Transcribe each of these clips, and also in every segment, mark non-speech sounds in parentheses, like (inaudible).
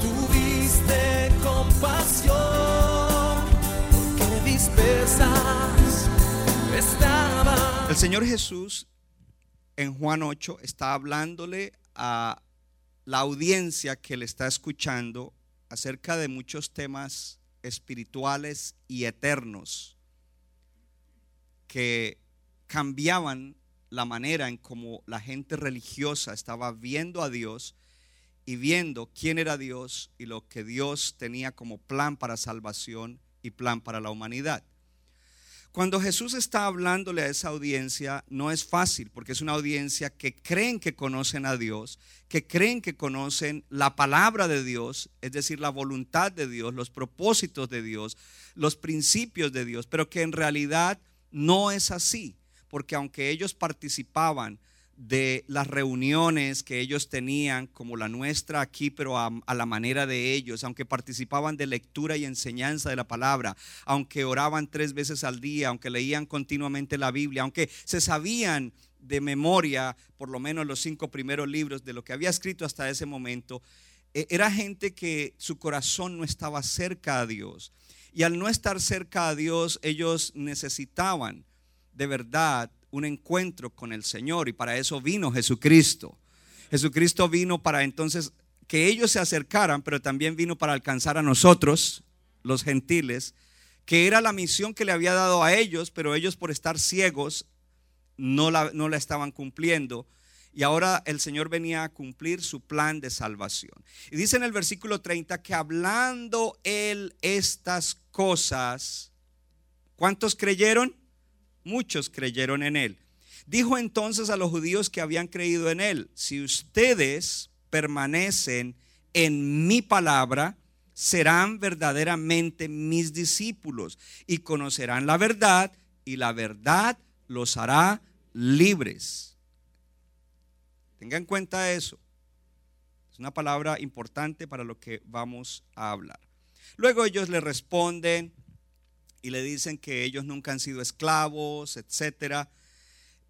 tuviste compasión, porque. El Señor Jesús en Juan 8 está hablándole a la audiencia que le está escuchando acerca de muchos temas espirituales y eternos que cambiaban la manera en cómo la gente religiosa estaba viendo a Dios y viendo quién era Dios y lo que Dios tenía como plan para salvación y plan para la humanidad. Cuando Jesús está hablándole a esa audiencia, no es fácil, porque es una audiencia que creen que conocen a Dios, que creen que conocen la palabra de Dios, es decir, la voluntad de Dios, los propósitos de Dios, los principios de Dios, pero que en realidad no es así, porque aunque ellos participaban de las reuniones que ellos tenían, como la nuestra aquí, pero a, la manera de ellos, aunque participaban de lectura y enseñanza de la palabra, aunque oraban tres veces al día, aunque leían continuamente la Biblia, aunque se sabían de memoria por lo menos los cinco primeros libros de lo que había escrito hasta ese momento, eh, era gente que su corazón no estaba cerca a Dios. Y al no estar cerca a Dios, ellos necesitaban de verdad un encuentro con el Señor y para eso vino Jesucristo. Jesucristo vino para entonces que ellos se acercaran, pero también vino para alcanzar a nosotros, los gentiles, que era la misión que le había dado a ellos, pero ellos por estar ciegos no la, no la estaban cumpliendo. Y ahora el Señor venía a cumplir su plan de salvación. Y dice en el versículo 30 que hablando Él estas cosas, ¿cuántos creyeron? Muchos creyeron en Él. Dijo entonces a los judíos que habían creído en Él, si ustedes permanecen en mi palabra, serán verdaderamente mis discípulos y conocerán la verdad y la verdad los hará libres. Tenga en cuenta eso. Es una palabra importante para lo que vamos a hablar. Luego ellos le responden y le dicen que ellos nunca han sido esclavos, etc.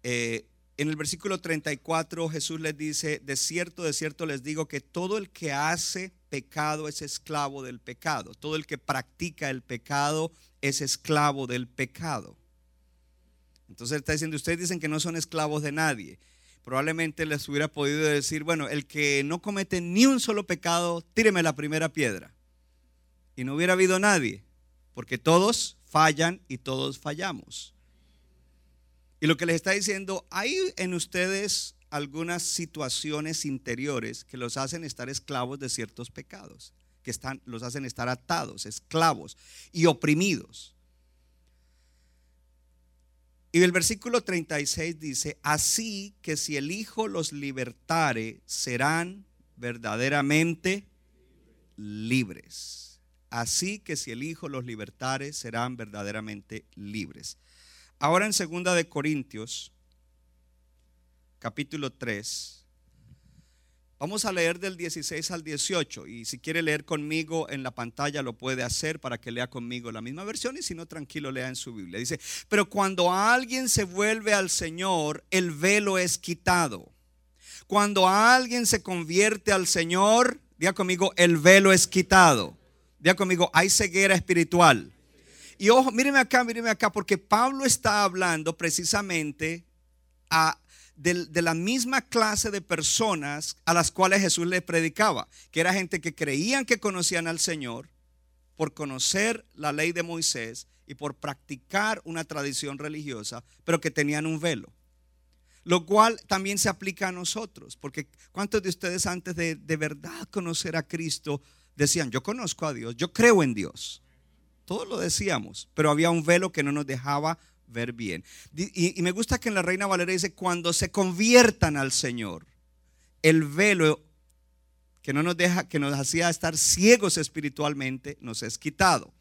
Eh, en el versículo 34 Jesús les dice, de cierto, de cierto les digo que todo el que hace pecado es esclavo del pecado. Todo el que practica el pecado es esclavo del pecado. Entonces está diciendo, ustedes dicen que no son esclavos de nadie. Probablemente les hubiera podido decir, bueno, el que no comete ni un solo pecado, tíreme la primera piedra. Y no hubiera habido nadie, porque todos fallan y todos fallamos. Y lo que les está diciendo, hay en ustedes algunas situaciones interiores que los hacen estar esclavos de ciertos pecados, que están, los hacen estar atados, esclavos y oprimidos. Y el versículo 36 dice, así que si el Hijo los libertare, serán verdaderamente libres. Así que si el Hijo los libertare, serán verdaderamente libres. Ahora en segunda de Corintios, capítulo 3, vamos a leer del 16 al 18 y si quiere leer conmigo en la pantalla lo puede hacer para que lea conmigo la misma versión y si no tranquilo lea en su Biblia. Dice, pero cuando alguien se vuelve al Señor, el velo es quitado. Cuando alguien se convierte al Señor, diga conmigo, el velo es quitado. Diga conmigo, hay ceguera espiritual. Y ojo, míreme acá, míreme acá, porque Pablo está hablando precisamente a, de, de, la misma clase de personas a las cuales Jesús le predicaba, que era gente que creían que conocían al Señor por conocer la ley de Moisés y por practicar una tradición religiosa, pero que tenían un velo. Lo cual también se aplica a nosotros, porque ¿cuántos de ustedes antes de de verdad conocer a Cristo decían, yo conozco a Dios, yo creo en Dios. Todos lo decíamos, pero había un velo que no nos dejaba ver bien. Y, me gusta que en la Reina Valera dice, cuando se conviertan al Señor, el velo que no nos deja, que nos hacía estar ciegos espiritualmente, nos es quitado.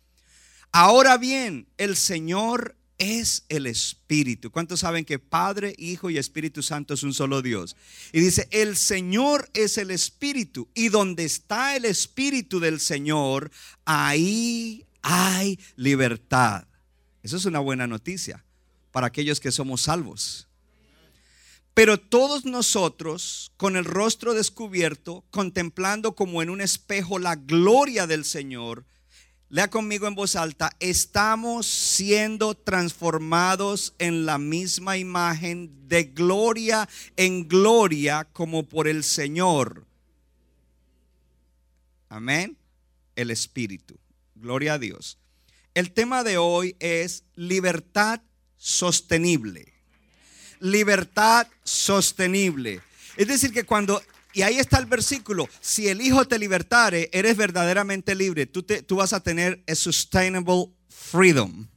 Ahora bien, el Señor es el Espíritu. ¿Cuántos saben que Padre, Hijo y Espíritu Santo es un solo Dios? Y dice, el Señor es el Espíritu. Y donde está el Espíritu del Señor, ahí hay libertad. Eso es una buena noticia para aquellos que somos salvos. Pero todos nosotros, con el rostro descubierto, contemplando como en un espejo la gloria del Señor, lea conmigo en voz alta, estamos siendo transformados en la misma imagen de gloria en gloria como por el Señor. Amén. El Espíritu. Gloria a Dios. El tema de hoy es libertad sostenible. Libertad sostenible. Es decir, que cuando, y ahí está el versículo, si el Hijo te libertare, eres verdaderamente libre. Tú, te, tú vas a tener a sustainable freedom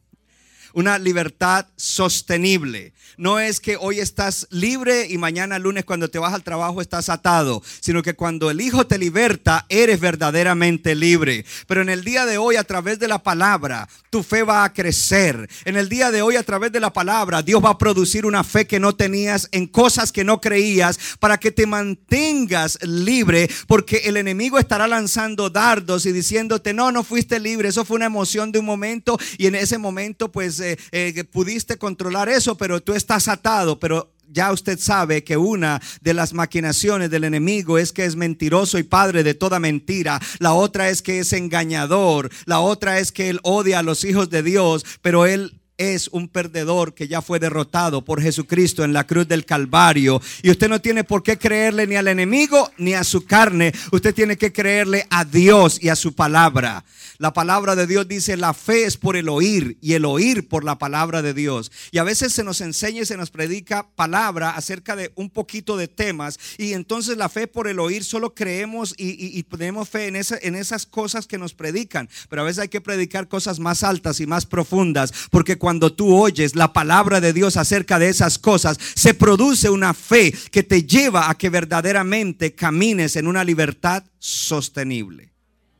una libertad sostenible. No es que hoy estás libre y mañana lunes cuando te vas al trabajo estás atado, sino que cuando el Hijo te liberta, eres verdaderamente libre. Pero en el día de hoy, a través de la palabra, tu fe va a crecer. En el día de hoy, a través de la palabra, Dios va a producir una fe que no tenías en cosas que no creías para que te mantengas libre, porque el enemigo estará lanzando dardos y diciéndote, no, no fuiste libre, eso fue una emoción de un momento y en ese momento pues eh, eh, pudiste controlar eso, pero tú estás atado, pero ya usted sabe que una de las maquinaciones del enemigo es que es mentiroso y padre de toda mentira. La otra es que es engañador. La otra es que él odia a los hijos de Dios, pero él es un perdedor que ya fue derrotado por Jesucristo en la cruz del Calvario. Y usted no tiene por qué creerle ni al enemigo ni a su carne. Usted tiene que creerle a Dios y a su palabra. La palabra de Dios dice, la fe es por el oír y el oír por la palabra de Dios. Y a veces se nos enseña y se nos predica palabra acerca de un poquito de temas. Y entonces la fe por el oír solo creemos y, tenemos fe en, en esas cosas que nos predican. Pero a veces hay que predicar cosas más altas y más profundas. Porque cuando tú oyes la palabra de Dios acerca de esas cosas, se produce una fe que te lleva a que verdaderamente camines en una libertad sostenible.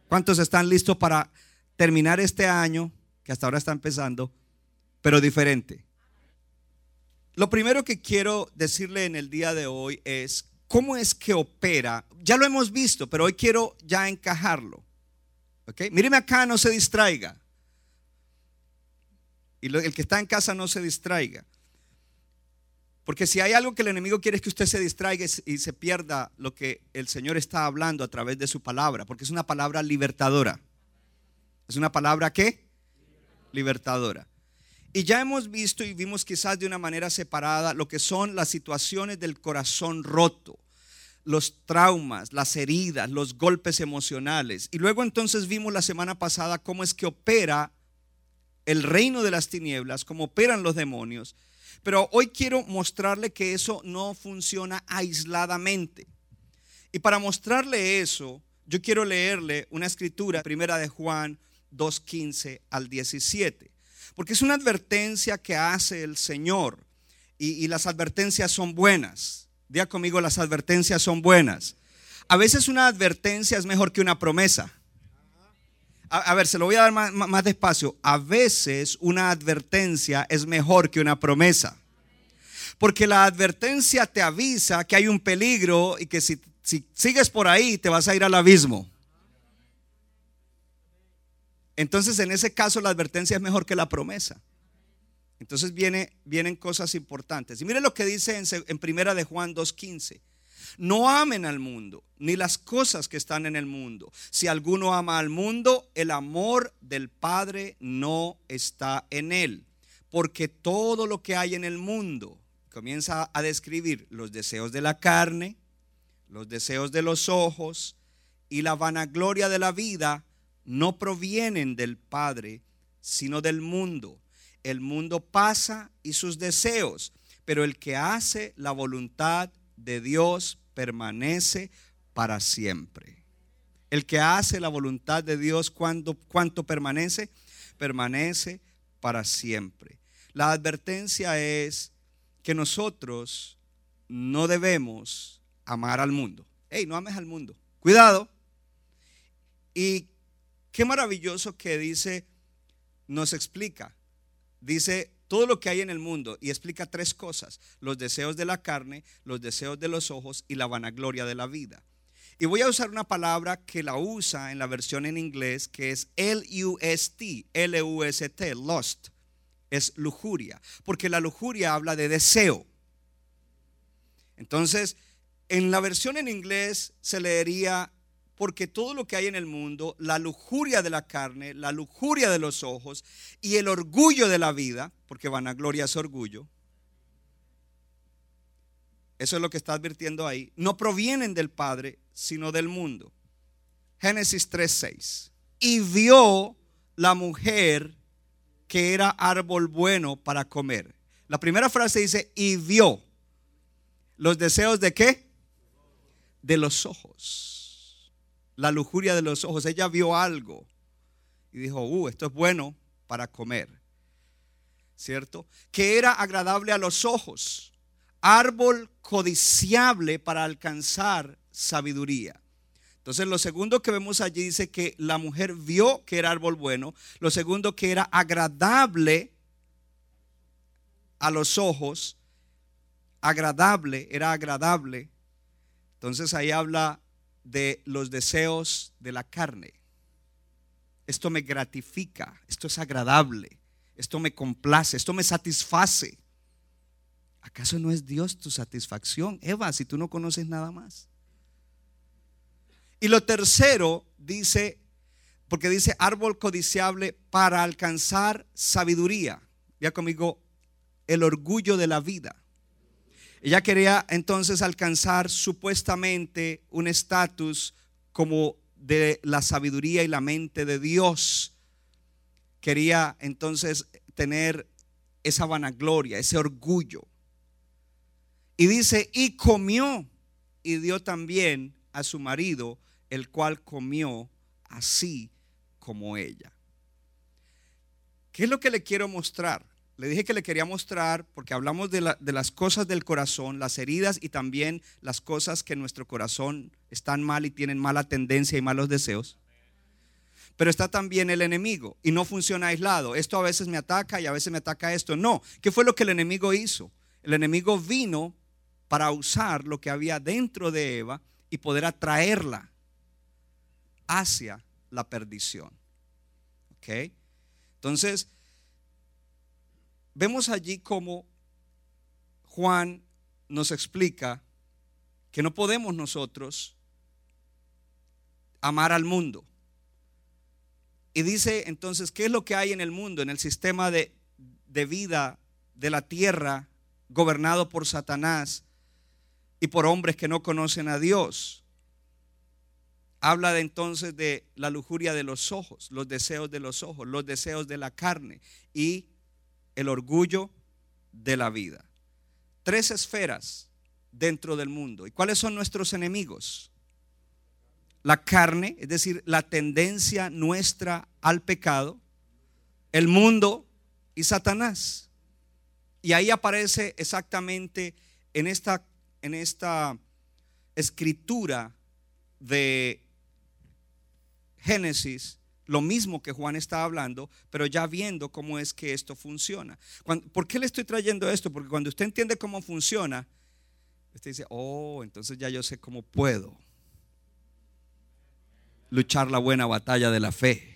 ¿Cuántos están listos para terminar este año, que hasta ahora está empezando, pero diferente? Lo primero que quiero decirle en el día de hoy es cómo es que opera. Ya lo hemos visto, pero hoy quiero ya encajarlo. ¿Ok? Míreme acá, no se distraiga. Y el que está en casa no se distraiga. Porque si hay algo que el enemigo quiere es que usted se distraiga y se pierda lo que el Señor está hablando a través de su palabra, porque es una palabra libertadora. Es una palabra ¿qué? Libertadora. Y ya hemos visto y vimos quizás de una manera separada lo que son las situaciones del corazón roto, los traumas, las heridas, los golpes emocionales. Y luego entonces vimos la semana pasada cómo es que opera el reino de las tinieblas, cómo operan los demonios. Pero hoy quiero mostrarle que eso no funciona aisladamente. Y para mostrarle eso, yo quiero leerle una escritura, primera de Juan 2.15 al 17. Porque es una advertencia que hace el Señor. Y, y las advertencias son buenas. Diga conmigo, las advertencias son buenas. A veces una advertencia es mejor que una promesa. A, ver, se lo voy a dar más, despacio. A veces una advertencia es mejor que una promesa. Porque la advertencia te avisa que hay un peligro y que si, si sigues por ahí te vas a ir al abismo. Entonces, en ese caso, la advertencia es mejor que la promesa. Entonces viene, vienen cosas importantes. Y mire lo que dice en, en Primera de Juan 2.15. No amen al mundo, ni las cosas que están en el mundo. Si alguno ama al mundo, el amor del Padre no está en él. Porque todo lo que hay en el mundo, comienza a describir los deseos de la carne, los deseos de los ojos y la vanagloria de la vida, no provienen del Padre, sino del mundo. El mundo pasa y sus deseos, pero el que hace la voluntad de Dios permanece para siempre. El que hace la voluntad de Dios, ¿cuánto, cuánto permanece? Permanece para siempre. La advertencia es que nosotros no debemos amar al mundo. Hey, no ames al mundo. Cuidado. Y qué maravilloso que dice, nos explica. Dice todo lo que hay en el mundo y explica tres cosas. Los deseos de la carne, los deseos de los ojos y la vanagloria de la vida. Y voy a usar una palabra que la usa en la versión en inglés que es L-U-S-T, L-U-S-T, lust. Es lujuria, porque la lujuria habla de deseo. Entonces, en la versión en inglés se leería, porque todo lo que hay en el mundo, la lujuria de la carne, la lujuria de los ojos y el orgullo de la vida, porque vanagloria es orgullo, eso es lo que está advirtiendo ahí, no provienen del Padre, sino del mundo. Génesis 3:6. Y vio la mujer que era árbol bueno para comer. La primera frase dice, y vio los deseos de qué? De los ojos. La lujuria de los ojos. Ella vio algo y dijo, uh, esto es bueno para comer. ¿Cierto? Que era agradable a los ojos. Árbol codiciable para alcanzar sabiduría. Entonces lo segundo que vemos allí dice que la mujer vio que era árbol bueno. Lo segundo que era agradable a los ojos. Agradable, era agradable. Entonces ahí habla de los deseos de la carne. Esto me gratifica, esto es agradable, esto me complace, esto me satisface. ¿Acaso no es Dios tu satisfacción, Eva, si tú no conoces nada más? Y lo tercero dice, porque dice árbol codiciable para alcanzar sabiduría. Ya conmigo, el orgullo de la vida. Ella quería entonces alcanzar supuestamente un estatus como de la sabiduría y la mente de Dios. Quería entonces tener esa vanagloria, ese orgullo. Y dice, y comió y dio también a su marido el cual comió así como ella. ¿Qué es lo que le quiero mostrar? Le dije que le quería mostrar porque hablamos de, las cosas del corazón, las heridas y también las cosas que en nuestro corazón están mal y tienen mala tendencia y malos deseos. Pero está también el enemigo y no funciona aislado. Esto a veces me ataca y a veces me ataca esto. No, ¿qué fue lo que el enemigo hizo? El enemigo vino para usar lo que había dentro de Eva y poder atraerla hacia la perdición. ¿Ok? Entonces, vemos allí como Juan nos explica que no podemos nosotros amar al mundo. Y dice entonces, ¿qué es lo que hay en el mundo, en el sistema de, de vida de la tierra gobernado por Satanás y por hombres que no conocen a Dios? habla de entonces de la lujuria de los ojos, los deseos de los ojos, los deseos de la carne y el orgullo de la vida. Tres esferas dentro del mundo. ¿Y cuáles son nuestros enemigos? La carne, es decir, la tendencia nuestra al pecado, el mundo y Satanás. Y ahí aparece exactamente en esta, en esta escritura de Génesis, lo mismo que Juan está hablando, pero ya viendo cómo es que esto funciona. ¿Por qué le estoy trayendo esto? Porque cuando usted entiende cómo funciona, usted dice, oh, entonces ya yo sé cómo puedo luchar la buena batalla de la fe.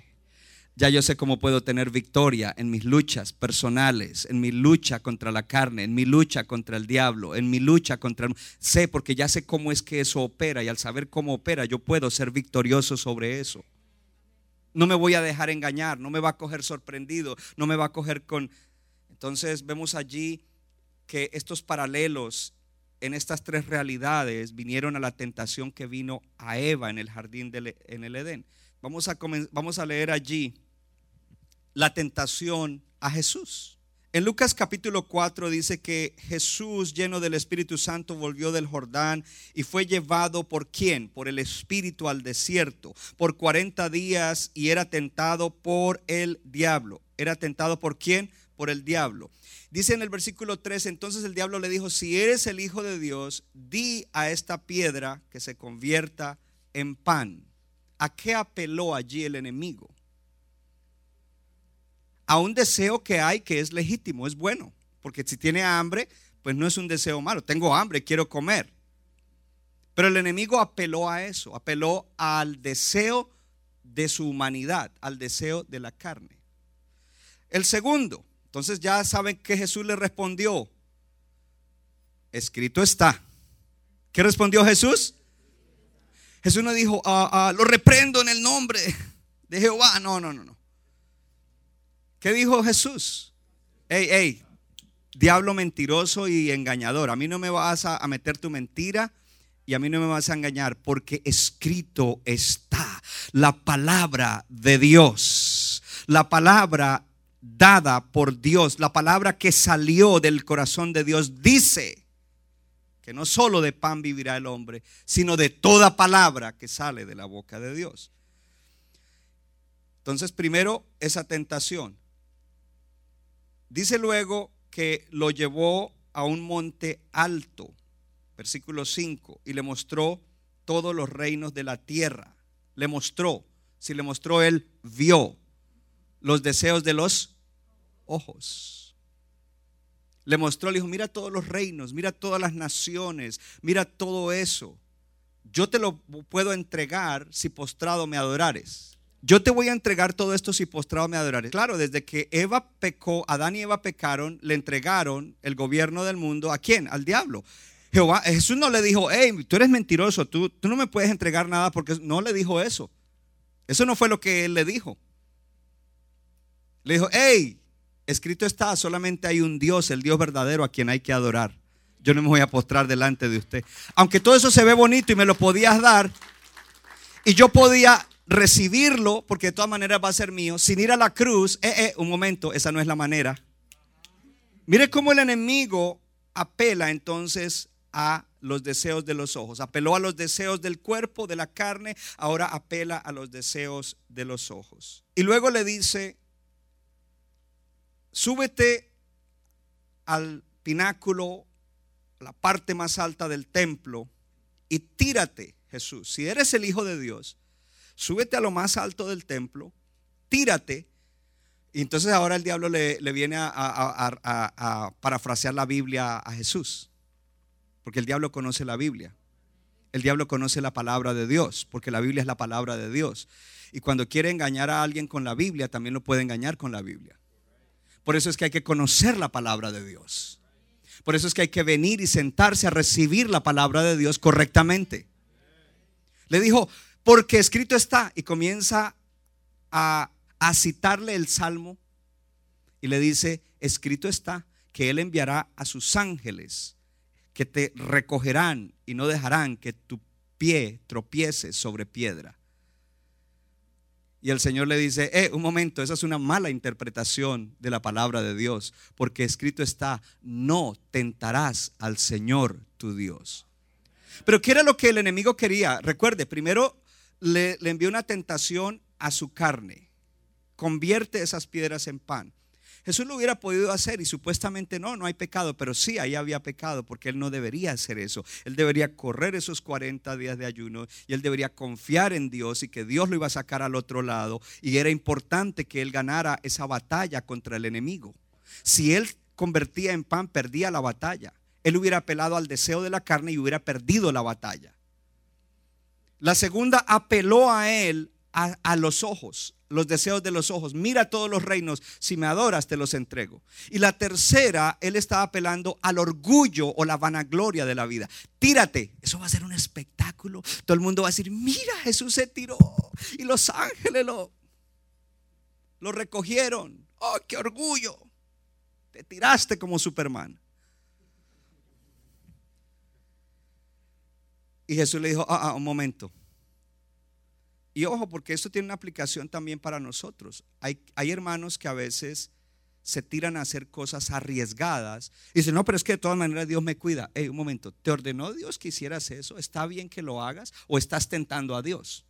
Ya yo sé cómo puedo tener victoria en mis luchas personales, en mi lucha contra la carne, en mi lucha contra el diablo, en mi lucha contra el... Sé porque ya sé cómo es que eso opera y al saber cómo opera yo puedo ser victorioso sobre eso no me voy a dejar engañar, no me va a coger sorprendido, no me va a coger con... Entonces vemos allí que estos paralelos en estas tres realidades vinieron a la tentación que vino a Eva en el jardín en el Edén. Vamos a, vamos a leer allí la tentación a Jesús. En Lucas capítulo 4 dice que Jesús, lleno del Espíritu Santo, volvió del Jordán y fue llevado por quién? Por el Espíritu al desierto por 40 días y era tentado por el diablo. ¿Era tentado por quién? Por el diablo. Dice en el versículo 3, entonces el diablo le dijo, si eres el Hijo de Dios, di a esta piedra que se convierta en pan. ¿A qué apeló allí el enemigo? A un deseo que hay que es legítimo, es bueno. Porque si tiene hambre, pues no es un deseo malo. Tengo hambre, quiero comer. Pero el enemigo apeló a eso, apeló al deseo de su humanidad, al deseo de la carne. El segundo, entonces ya saben que Jesús le respondió, escrito está. ¿Qué respondió Jesús? Jesús no dijo, ah, ah, lo reprendo en el nombre de Jehová. No, no, no, no. ¿Qué dijo Jesús? Ey, ey, diablo mentiroso y engañador. A mí no me vas a, a meter tu mentira y a mí no me vas a engañar porque escrito está la palabra de Dios. La palabra dada por Dios, la palabra que salió del corazón de Dios, dice que no solo de pan vivirá el hombre, sino de toda palabra que sale de la boca de Dios. Entonces, primero, esa tentación. Dice luego que lo llevó a un monte alto, versículo 5, y le mostró todos los reinos de la tierra. Le mostró, si le mostró, él vio los deseos de los ojos. Le mostró, le dijo, mira todos los reinos, mira todas las naciones, mira todo eso. Yo te lo puedo entregar si postrado me adorares. Yo te voy a entregar todo esto si postrado me adorares. Claro, desde que Eva pecó, Adán y Eva pecaron, le entregaron el gobierno del mundo a quién? Al diablo. Jehová, Jesús no le dijo, hey, tú eres mentiroso, tú, tú no me puedes entregar nada porque no le dijo eso. Eso no fue lo que él le dijo. Le dijo, hey, escrito está, solamente hay un Dios, el Dios verdadero a quien hay que adorar. Yo no me voy a postrar delante de usted. Aunque todo eso se ve bonito y me lo podías dar, y yo podía recibirlo, porque de todas maneras va a ser mío, sin ir a la cruz, eh, eh, un momento, esa no es la manera. Mire cómo el enemigo apela entonces a los deseos de los ojos. Apeló a los deseos del cuerpo, de la carne, ahora apela a los deseos de los ojos. Y luego le dice, súbete al pináculo, la parte más alta del templo, y tírate, Jesús. Si eres el Hijo de Dios, súbete a lo más alto del templo, tírate. Y entonces ahora el diablo le, viene a, a, parafrasear la Biblia a Jesús. Porque el diablo conoce la Biblia. El diablo conoce la palabra de Dios, porque la Biblia es la palabra de Dios. Y cuando quiere engañar a alguien con la Biblia, también lo puede engañar con la Biblia. Por eso es que hay que conocer la palabra de Dios. Por eso es que hay que venir y sentarse a recibir la palabra de Dios correctamente. Le dijo, porque escrito está, y comienza a, citarle el salmo y le dice, escrito está que Él enviará a sus ángeles que te recogerán y no dejarán que tu pie tropiece sobre piedra. Y el Señor le dice, eh, un momento, esa es una mala interpretación de la palabra de Dios, porque escrito está, no tentarás al Señor tu Dios. Pero ¿qué era lo que el enemigo quería? Recuerde, primero le, envió una tentación a su carne. Convierte esas piedras en pan. Jesús lo hubiera podido hacer y supuestamente no, no hay pecado, pero sí ahí había pecado porque él no debería hacer eso. Él debería correr esos 40 días de ayuno y él debería confiar en Dios y que Dios lo iba a sacar al otro lado y era importante que él ganara esa batalla contra el enemigo. Si él convertía en pan, perdía la batalla. Él hubiera apelado al deseo de la carne y hubiera perdido la batalla. La segunda apeló a él a, los ojos los deseos de los ojos. Mira todos los reinos, si me adoras te los entrego. Y la tercera, él estaba apelando al orgullo o la vanagloria de la vida. Tírate, eso va a ser un espectáculo. Todo el mundo va a decir, mira, Jesús se tiró y los ángeles lo, lo recogieron. Oh, qué orgullo. Te tiraste como Superman. Y Jesús le dijo, ah, ah, un momento. Y ojo, porque esto tiene una aplicación también para nosotros. Hay, hermanos que a veces se tiran a hacer cosas arriesgadas y dicen, no, pero es que de todas maneras Dios me cuida. Hey, un momento, ¿te ordenó Dios que hicieras eso? ¿Está bien que lo hagas o estás tentando a Dios?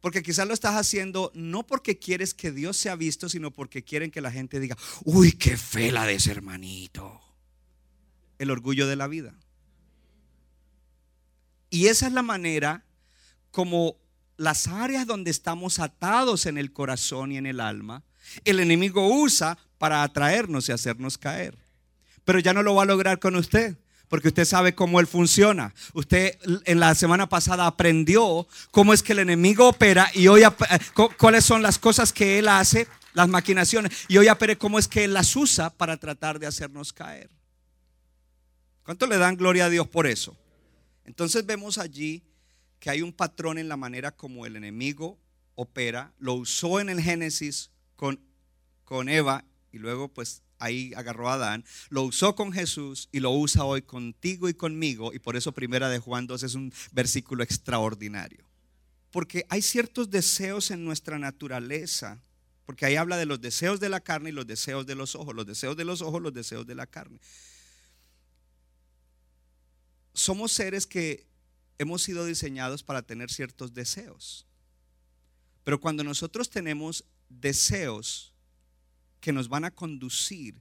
Porque quizás lo estás haciendo no porque quieres que Dios sea visto, sino porque quieren que la gente diga, uy, qué fe la de ese hermanito. El orgullo de la vida. Y esa es la manera como las áreas donde estamos atados en el corazón y en el alma, el enemigo usa para atraernos y hacernos caer. Pero ya no lo va a lograr con usted porque usted sabe cómo él funciona. Usted en la semana pasada aprendió cómo es que el enemigo opera y hoy cuáles son las cosas que él hace, las maquinaciones, y hoy aprende cómo es que él las usa para tratar de hacernos caer. ¿Cuánto le dan gloria a Dios por eso? Entonces vemos allí que hay un patrón en la manera como el enemigo opera. Lo usó en el Génesis con, con Eva y luego pues ahí agarró a Adán, lo usó con Jesús y lo usa hoy contigo y conmigo. Y por eso primera de Juan 2 es un versículo extraordinario. Porque hay ciertos deseos en nuestra naturaleza. Porque ahí habla de los deseos de la carne y los deseos de los ojos. Los deseos de los ojos, los deseos de la carne. Somos seres que hemos sido diseñados para tener ciertos deseos. Pero cuando nosotros tenemos deseos que nos van a conducir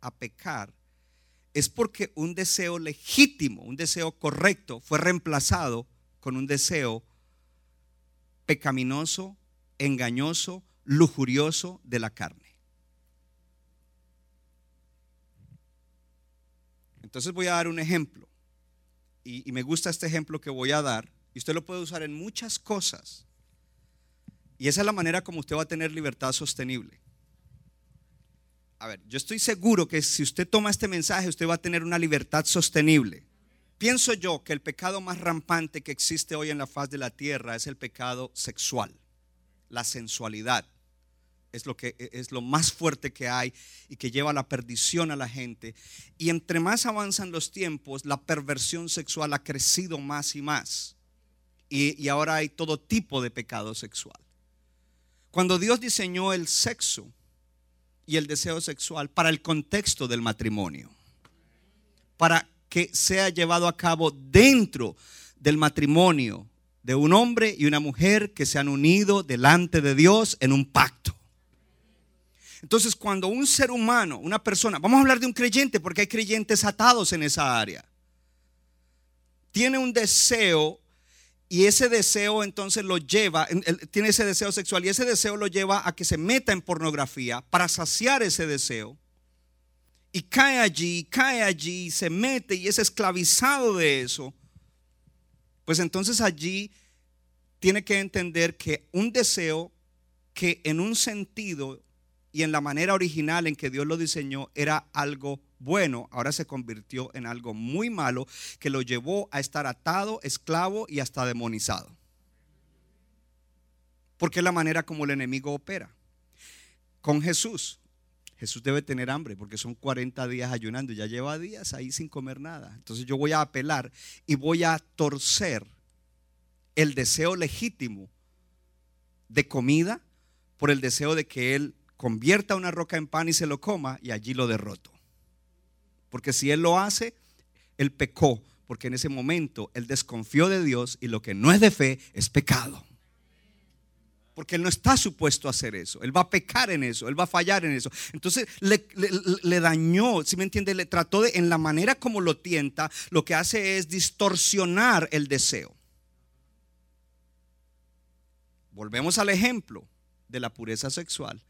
a pecar es porque un deseo legítimo, un deseo correcto, fue reemplazado con un deseo pecaminoso, engañoso, lujurioso de la carne. Entonces voy a dar un ejemplo. Y, me gusta este ejemplo que voy a dar. Y usted lo puede usar en muchas cosas. Y esa es la manera como usted va a tener libertad sostenible a ver, yo estoy seguro que si usted toma este mensaje, usted va a tener una libertad sostenible. Pienso yo que el pecado más rampante que existe hoy en la faz de la tierra es el pecado sexual, la sensualidad. Es lo, que, es lo más fuerte que hay y que lleva a la perdición a la gente. Y entre más avanzan los tiempos, la perversión sexual ha crecido más y más. Y ahora hay todo tipo de pecado sexual. Cuando Dios diseñó el sexo, y el deseo sexual para el contexto del matrimonio. Para que sea llevado a cabo dentro del matrimonio de un hombre y una mujer que se han unido delante de Dios en un pacto. Entonces, cuando un ser humano, una persona, vamos a hablar de un creyente porque hay creyentes atados en esa área, tiene un deseo y ese deseo entonces lo lleva, tiene ese deseo sexual y ese deseo lo lleva a que se meta en pornografía para saciar ese deseo. Y cae allí, cae allí, se mete y es esclavizado de eso. Pues entonces allí tiene que entender que un deseo que en un sentido y en la manera original en que Dios lo diseñó era algo bueno, ahora se convirtió en algo muy malo que lo llevó a estar atado, esclavo y hasta demonizado. Porque es la manera como el enemigo opera. Con Jesús, Jesús debe tener hambre porque son 40 días ayunando, ya lleva días ahí sin comer nada. Entonces yo voy a apelar y voy a torcer el deseo legítimo de comida por el deseo de que Él convierta una roca en pan y se lo coma y allí lo derroto. Porque si él lo hace, él pecó, porque en ese momento él desconfió de Dios y lo que no es de fe es pecado. Porque él no está supuesto a hacer eso. Él va a pecar en eso, él va a fallar en eso. Entonces le, dañó, si me entiende, le trató de, en la manera como lo tienta, lo que hace es distorsionar el deseo. Volvemos al ejemplo de la pureza sexual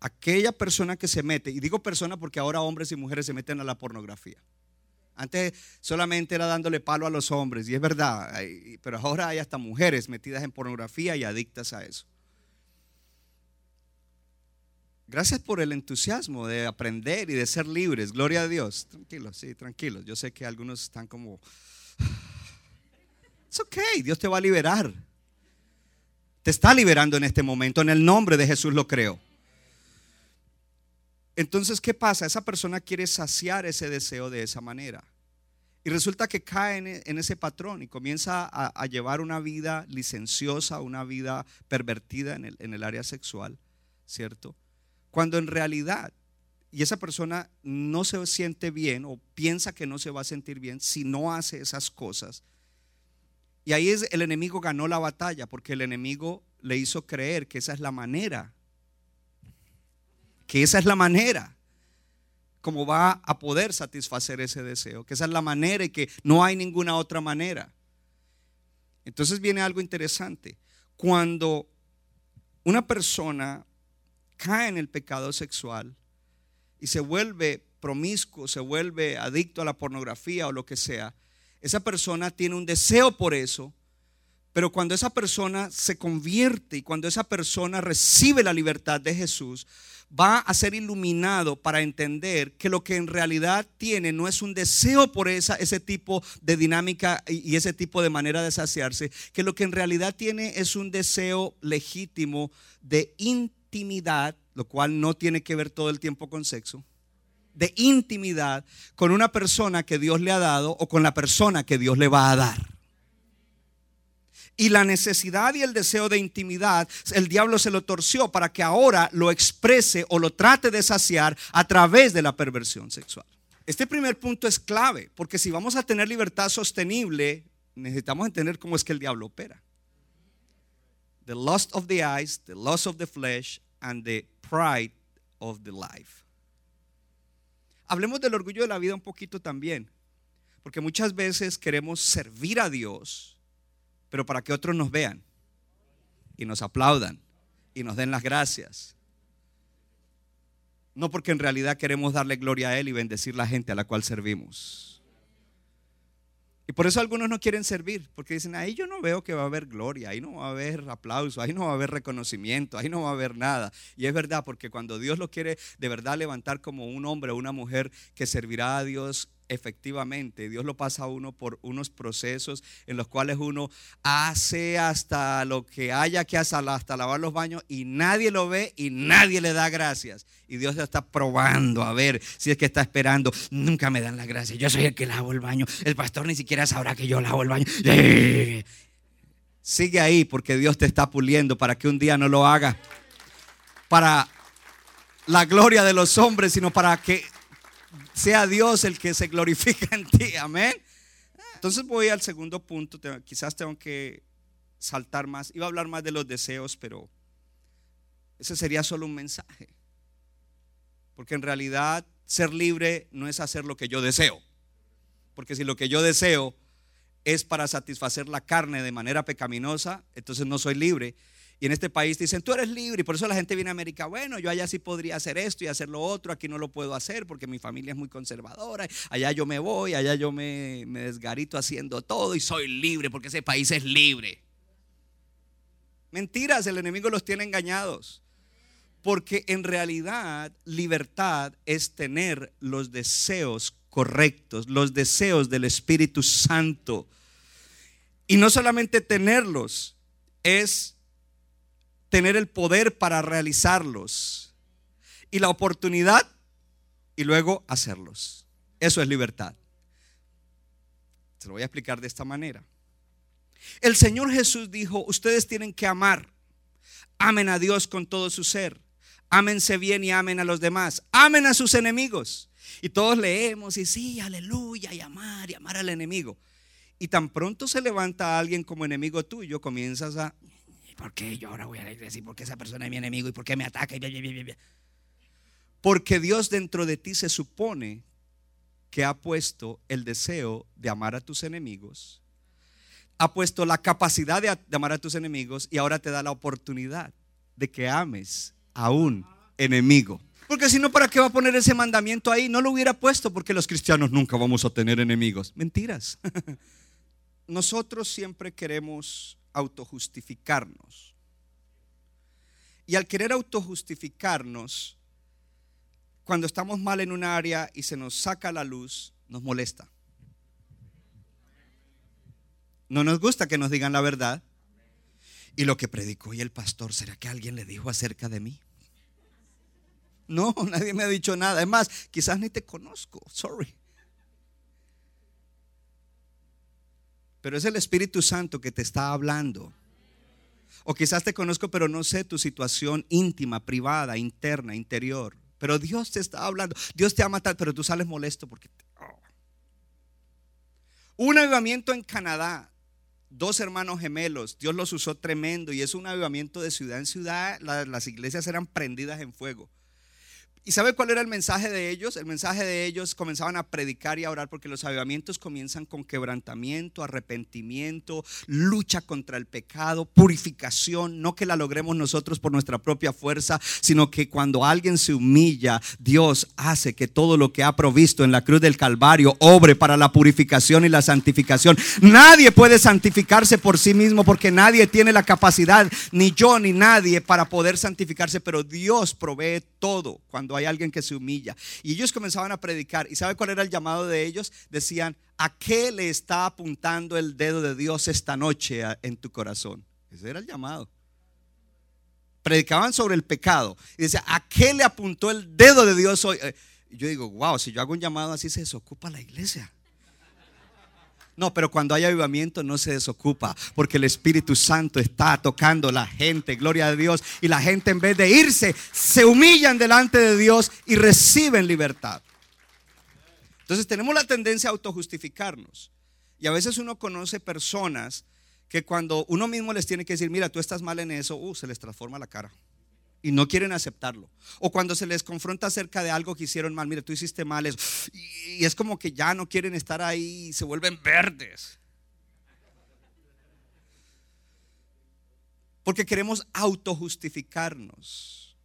aquella persona que se mete, y digo persona porque ahora hombres y mujeres se meten a la pornografía. Antes solamente era dándole palo a los hombres, y es verdad, pero ahora hay hasta mujeres metidas en pornografía y adictas a eso. Gracias por el entusiasmo de aprender y de ser libres. Gloria a Dios. Tranquilos, sí, tranquilos. Yo sé que algunos están como... (sighs) Es ok, Dios te va a liberar. Te está liberando en este momento. En el nombre de Jesús lo creo. Entonces, ¿qué pasa? Esa persona quiere saciar ese deseo de esa manera. Y resulta que cae en, ese patrón y comienza a, llevar una vida licenciosa, una vida pervertida en el, en el área sexual, ¿cierto? Cuando en realidad, y esa persona no se siente bien o piensa que no se va a sentir bien si no hace esas cosas. Y ahí es, el enemigo ganó la batalla porque el enemigo le hizo creer que esa es la manera que esa es la manera como va a poder satisfacer ese deseo, que esa es la manera y que no hay ninguna otra manera. Entonces viene algo interesante. Cuando una persona cae en el pecado sexual y se vuelve promiscuo, se vuelve adicto a la pornografía o lo que sea, esa persona tiene un deseo por eso, pero cuando esa persona se convierte y cuando esa persona recibe la libertad de Jesús, va a ser iluminado para entender que lo que en realidad tiene no es un deseo por esa, ese tipo de dinámica y ese tipo de manera de saciarse, que lo que en realidad tiene es un deseo legítimo de intimidad, lo cual no tiene que ver todo el tiempo con sexo, de intimidad con una persona que Dios le ha dado o con la persona que Dios le va a dar. Y la necesidad y el deseo de intimidad, el diablo se lo torció para que ahora lo exprese o lo trate de saciar a través de la perversión sexual. Este primer punto es clave, porque si vamos a tener libertad sostenible, necesitamos entender cómo es que el diablo opera. The lust of the eyes, the lust of the flesh, and the pride of the life. Hablemos del orgullo de la vida un poquito también, porque muchas veces queremos servir a Dios pero para que otros nos vean y nos aplaudan y nos den las gracias. No porque en realidad queremos darle gloria a Él y bendecir la gente a la cual servimos. Y por eso algunos no quieren servir, porque dicen, ahí yo no veo que va a haber gloria, ahí no va a haber aplauso, ahí no va a haber reconocimiento, ahí no va a haber nada. Y es verdad, porque cuando Dios lo quiere de verdad levantar como un hombre o una mujer que servirá a Dios efectivamente, Dios lo pasa a uno por unos procesos en los cuales uno hace hasta lo que haya que hacer, hasta lavar los baños y nadie lo ve y nadie le da gracias. Y Dios ya está probando a ver si es que está esperando. Nunca me dan las gracias. Yo soy el que lavo el baño. El pastor ni siquiera sabrá que yo lavo el baño. Sigue ahí porque Dios te está puliendo para que un día no lo haga para la gloria de los hombres, sino para que sea Dios el que se glorifica en ti. Amén. Entonces voy al segundo punto. Quizás tengo que saltar más. Iba a hablar más de los deseos, pero ese sería solo un mensaje. Porque en realidad ser libre no es hacer lo que yo deseo. Porque si lo que yo deseo es para satisfacer la carne de manera pecaminosa, entonces no soy libre. Y en este país dicen, tú eres libre. Y por eso la gente viene a América. Bueno, yo allá sí podría hacer esto y hacer lo otro. Aquí no lo puedo hacer porque mi familia es muy conservadora. Allá yo me voy, allá yo me, me desgarito haciendo todo y soy libre porque ese país es libre. Mentiras, el enemigo los tiene engañados. Porque en realidad libertad es tener los deseos correctos, los deseos del Espíritu Santo. Y no solamente tenerlos, es tener el poder para realizarlos y la oportunidad y luego hacerlos. Eso es libertad. Se lo voy a explicar de esta manera. El Señor Jesús dijo, ustedes tienen que amar. Amen a Dios con todo su ser. Ámense bien y amen a los demás. Amen a sus enemigos. Y todos leemos y sí, aleluya, y amar y amar al enemigo. Y tan pronto se levanta alguien como enemigo tuyo, comienzas a ¿por qué yo ahora voy a decir por qué esa persona es mi enemigo y por qué me ataca? Porque Dios dentro de ti se supone que ha puesto el deseo de amar a tus enemigos, ha puesto la capacidad de, amar a tus enemigos y ahora te da la oportunidad de que ames a un enemigo. Porque si no, ¿para qué va a poner ese mandamiento ahí? No lo hubiera puesto porque los cristianos nunca vamos a tener enemigos. Mentiras. (laughs) Nosotros siempre queremos autojustificarnos. Y al querer autojustificarnos, cuando estamos mal en un área y se nos saca la luz, nos molesta. No nos gusta que nos digan la verdad. Y lo que predicó y el pastor, ¿será que alguien le dijo acerca de mí? No, (laughs) nadie me ha dicho nada. Es más, quizás ni te conozco. Sorry. Pero es el Espíritu Santo que te está hablando. O quizás te conozco, pero no sé tu situación íntima, privada, interna, interior. Pero Dios te está hablando. Dios te ama tal, pero tú sales molesto porque... Oh. Un avivamiento en Canadá. Dos hermanos gemelos. Dios los usó tremendo y es un avivamiento de ciudad en ciudad. las iglesias eran prendidas en fuego. ¿Y sabe cuál era el mensaje de ellos? El mensaje de ellos comenzaban a predicar y a orar porque los avivamientos comienzan con quebrantamiento, arrepentimiento, lucha contra el pecado, purificación, no que la logremos nosotros por nuestra propia fuerza, sino que cuando alguien se humilla, Dios hace que todo lo que ha provisto en la cruz del Calvario obre para la purificación y la santificación. Nadie puede santificarse por sí mismo porque nadie tiene la capacidad, ni yo ni nadie, para poder santificarse, pero Dios provee todo cuando hay alguien que se humilla. Y ellos comenzaban a predicar. ¿Y sabe cuál era el llamado de ellos? Decían, ¿a qué le está apuntando el dedo de Dios esta noche en tu corazón? Ese era el llamado. Predicaban sobre el pecado. Y decía, ¿a qué le apuntó el dedo de Dios hoy? Eh, yo digo, wow, si yo hago un llamado así se desocupa la iglesia. No, pero cuando hay avivamiento no se desocupa, porque el Espíritu Santo está tocando la gente, gloria a Dios, y la gente en vez de irse, se humillan delante de Dios y reciben libertad. Entonces tenemos la tendencia a autojustificarnos. Y a veces uno conoce personas que cuando uno mismo les tiene que decir, mira, tú estás mal en eso, uh, se les transforma la cara y no quieren aceptarlo. O cuando se les confronta acerca de algo que hicieron mal, mire, tú hiciste mal. Y es como que ya no quieren estar ahí y se vuelven verdes. Porque queremos autojustificarnos.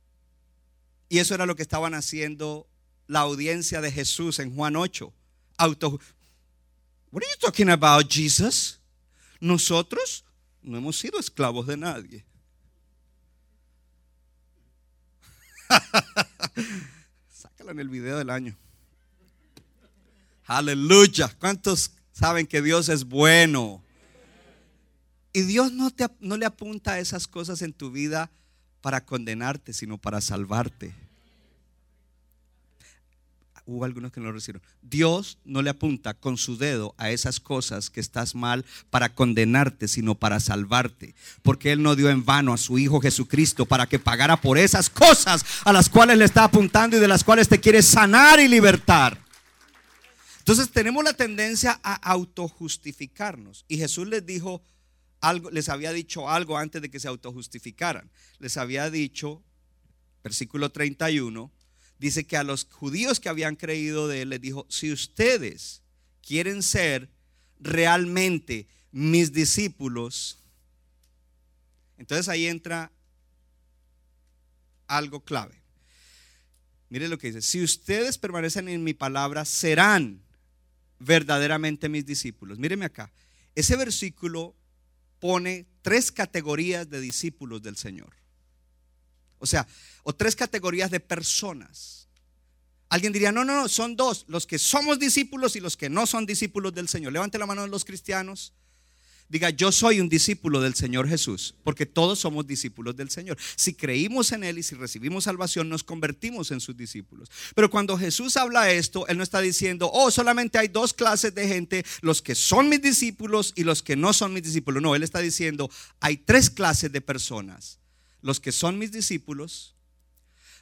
Y eso era lo que estaban haciendo la audiencia de Jesús en Juan 8. Auto What are you talking about, Jesus? Nosotros no hemos sido esclavos de nadie. (laughs) Sácala en el video del año. Aleluya. ¿Cuántos saben que Dios es bueno? Y Dios no, te, no le apunta a esas cosas en tu vida para condenarte, sino para salvarte hubo algunos que no lo recibieron. Dios no le apunta con su dedo a esas cosas que estás mal para condenarte, sino para salvarte. Porque Él no dio en vano a su Hijo Jesucristo para que pagara por esas cosas a las cuales le está apuntando y de las cuales te quiere sanar y libertar. Entonces tenemos la tendencia a autojustificarnos. Y Jesús les dijo algo, les había dicho algo antes de que se autojustificaran. Les había dicho, versículo 31, dice que a los judíos que habían creído de él les dijo, si ustedes quieren ser realmente mis discípulos, entonces ahí entra algo clave. Mire lo que dice, si ustedes permanecen en mi palabra, serán verdaderamente mis discípulos. Míreme acá, ese versículo pone tres categorías de discípulos del Señor. O sea, o tres categorías de personas. Alguien diría, no, no, no, son dos, los que somos discípulos y los que no son discípulos del Señor. Levante la mano de los cristianos. Diga, yo soy un discípulo del Señor Jesús, porque todos somos discípulos del Señor. Si creímos en Él y si recibimos salvación, nos convertimos en sus discípulos. Pero cuando Jesús habla esto, Él no está diciendo, oh, solamente hay dos clases de gente, los que son mis discípulos y los que no son mis discípulos. No, Él está diciendo, hay tres clases de personas los que son mis discípulos,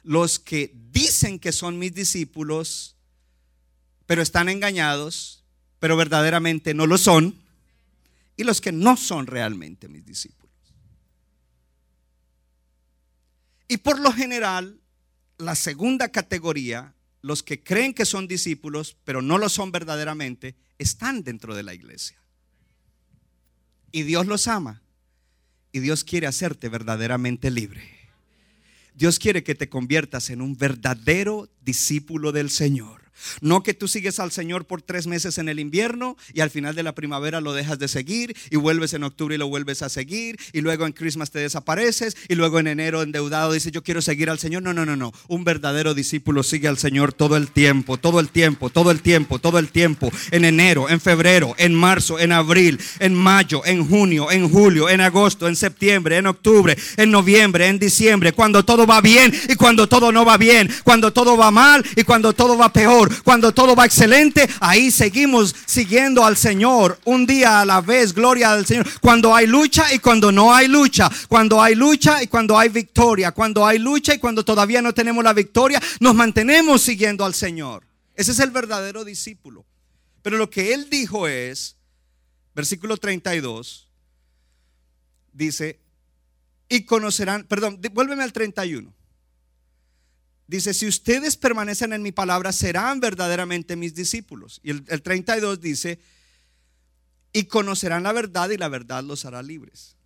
los que dicen que son mis discípulos, pero están engañados, pero verdaderamente no lo son, y los que no son realmente mis discípulos. Y por lo general, la segunda categoría, los que creen que son discípulos, pero no lo son verdaderamente, están dentro de la iglesia. Y Dios los ama. Y Dios quiere hacerte verdaderamente libre. Dios quiere que te conviertas en un verdadero discípulo del Señor. No que tú sigues al Señor por tres meses en el invierno y al final de la primavera lo dejas de seguir y vuelves en octubre y lo vuelves a seguir y luego en Christmas te desapareces y luego en enero endeudado dices yo quiero seguir al Señor. No, no, no, no. Un verdadero discípulo sigue al Señor todo el tiempo, todo el tiempo, todo el tiempo, todo el tiempo. En enero, en febrero, en marzo, en abril, en mayo, en junio, en julio, en agosto, en septiembre, en octubre, en noviembre, en diciembre, cuando todo va bien y cuando todo no va bien, cuando todo va mal y cuando todo va peor cuando todo va excelente, ahí seguimos siguiendo al Señor un día a la vez, gloria al Señor. Cuando hay lucha y cuando no hay lucha, cuando hay lucha y cuando hay victoria, cuando hay lucha y cuando todavía no tenemos la victoria, nos mantenemos siguiendo al Señor. Ese es el verdadero discípulo. Pero lo que él dijo es, versículo 32, dice, y conocerán, perdón, vuélveme al 31. Dice, si ustedes permanecen en mi palabra, serán verdaderamente mis discípulos. Y el, el 32 dice, y conocerán la verdad y la verdad los hará libres.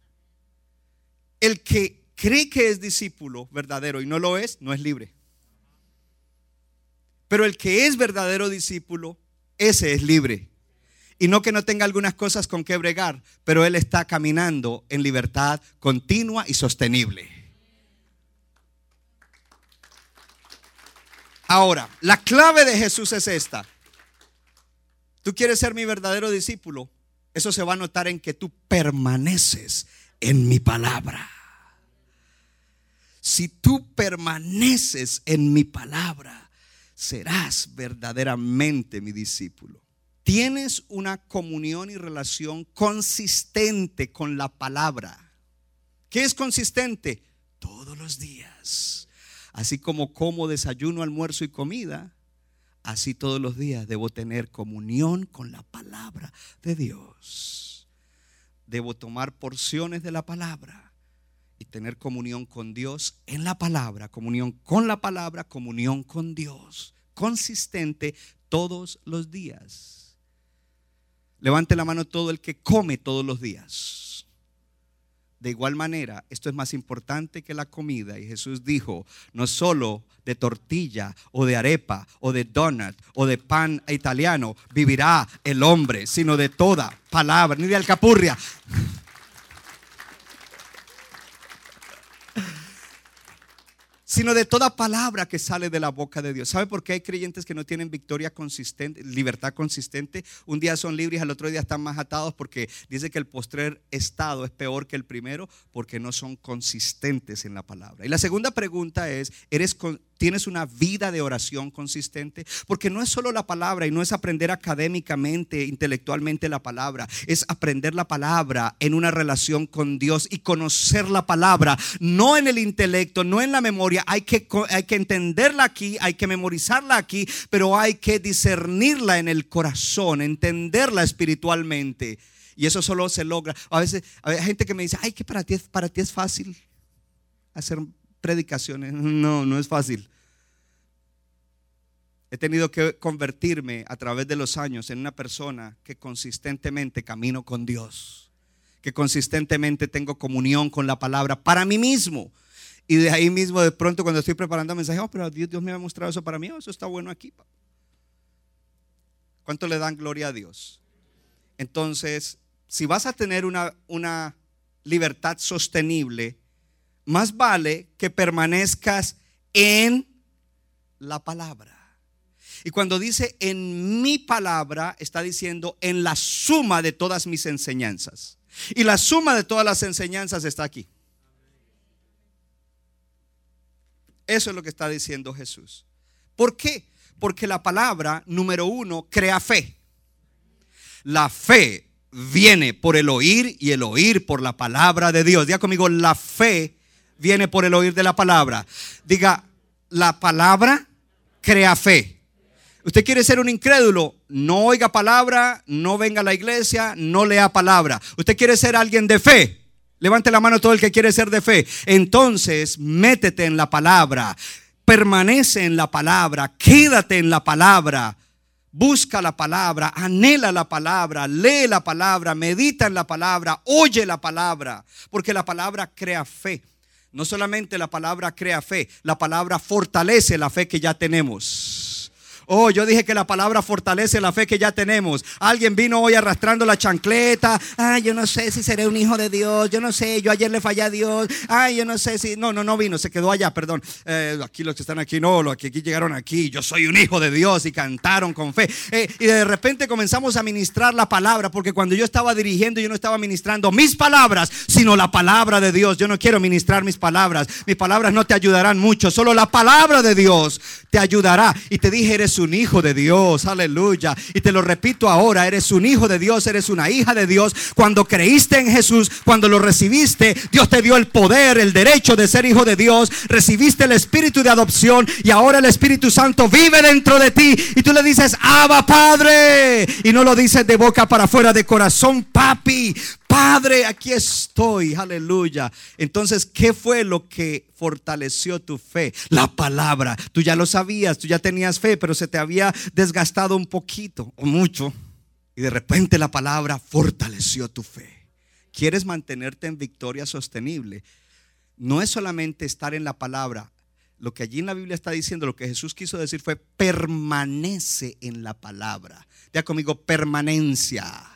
El que cree que es discípulo verdadero y no lo es, no es libre. Pero el que es verdadero discípulo, ese es libre. Y no que no tenga algunas cosas con que bregar, pero él está caminando en libertad continua y sostenible. Ahora, la clave de Jesús es esta. Tú quieres ser mi verdadero discípulo. Eso se va a notar en que tú permaneces en mi palabra. Si tú permaneces en mi palabra, serás verdaderamente mi discípulo. Tienes una comunión y relación consistente con la palabra. ¿Qué es consistente? Todos los días. Así como como desayuno, almuerzo y comida, así todos los días debo tener comunión con la palabra de Dios. Debo tomar porciones de la palabra y tener comunión con Dios en la palabra, comunión con la palabra, comunión con Dios, consistente todos los días. Levante la mano todo el que come todos los días. De igual manera, esto es más importante que la comida. Y Jesús dijo, no solo de tortilla o de arepa o de donut o de pan italiano vivirá el hombre, sino de toda palabra, ni de alcapurria. Sino de toda palabra que sale de la boca de Dios. ¿Sabe por qué hay creyentes que no tienen victoria consistente, libertad consistente? Un día son libres, al otro día están más atados porque dice que el postrer estado es peor que el primero porque no son consistentes en la palabra. Y la segunda pregunta es, ¿eres tienes una vida de oración consistente, porque no es solo la palabra y no es aprender académicamente, intelectualmente la palabra, es aprender la palabra en una relación con Dios y conocer la palabra, no en el intelecto, no en la memoria, hay que, hay que entenderla aquí, hay que memorizarla aquí, pero hay que discernirla en el corazón, entenderla espiritualmente. Y eso solo se logra. A veces hay gente que me dice, ay, que para ti, para ti es fácil hacer predicaciones. No, no es fácil. He tenido que convertirme a través de los años en una persona que consistentemente camino con Dios, que consistentemente tengo comunión con la palabra para mí mismo. Y de ahí mismo, de pronto, cuando estoy preparando mensajes, oh, pero Dios, Dios me ha mostrado eso para mí, oh, eso está bueno aquí. ¿Cuánto le dan gloria a Dios? Entonces, si vas a tener una, una libertad sostenible, más vale que permanezcas en la palabra. Y cuando dice en mi palabra, está diciendo en la suma de todas mis enseñanzas. Y la suma de todas las enseñanzas está aquí. Eso es lo que está diciendo Jesús. ¿Por qué? Porque la palabra, número uno, crea fe. La fe viene por el oír y el oír por la palabra de Dios. Diga conmigo, la fe viene por el oír de la palabra. Diga, la palabra crea fe. Usted quiere ser un incrédulo, no oiga palabra, no venga a la iglesia, no lea palabra. Usted quiere ser alguien de fe. Levante la mano todo el que quiere ser de fe. Entonces, métete en la palabra, permanece en la palabra, quédate en la palabra. Busca la palabra, anhela la palabra, lee la palabra, medita en la palabra, oye la palabra, porque la palabra crea fe. No solamente la palabra crea fe, la palabra fortalece la fe que ya tenemos. Oh, yo dije que la palabra fortalece la fe que ya tenemos. Alguien vino hoy arrastrando la chancleta. Ay, yo no sé si seré un hijo de Dios. Yo no sé, yo ayer le fallé a Dios. Ay, yo no sé si. No, no, no vino, se quedó allá, perdón. Eh, aquí los que están aquí, no, los que aquí llegaron aquí. Yo soy un hijo de Dios y cantaron con fe. Eh, y de repente comenzamos a ministrar la palabra, porque cuando yo estaba dirigiendo, yo no estaba ministrando mis palabras, sino la palabra de Dios. Yo no quiero ministrar mis palabras. Mis palabras no te ayudarán mucho, solo la palabra de Dios te ayudará. Y te dije, eres un hijo de Dios, aleluya. Y te lo repito ahora, eres un hijo de Dios, eres una hija de Dios. Cuando creíste en Jesús, cuando lo recibiste, Dios te dio el poder, el derecho de ser hijo de Dios. Recibiste el espíritu de adopción y ahora el Espíritu Santo vive dentro de ti. Y tú le dices, Abba Padre. Y no lo dices de boca para afuera, de corazón, papi. Padre, aquí estoy, aleluya. Entonces, ¿qué fue lo que fortaleció tu fe? La palabra. Tú ya lo sabías, tú ya tenías fe, pero se te había desgastado un poquito o mucho. Y de repente la palabra fortaleció tu fe. ¿Quieres mantenerte en victoria sostenible? No es solamente estar en la palabra. Lo que allí en la Biblia está diciendo, lo que Jesús quiso decir fue permanece en la palabra. Ya conmigo, permanencia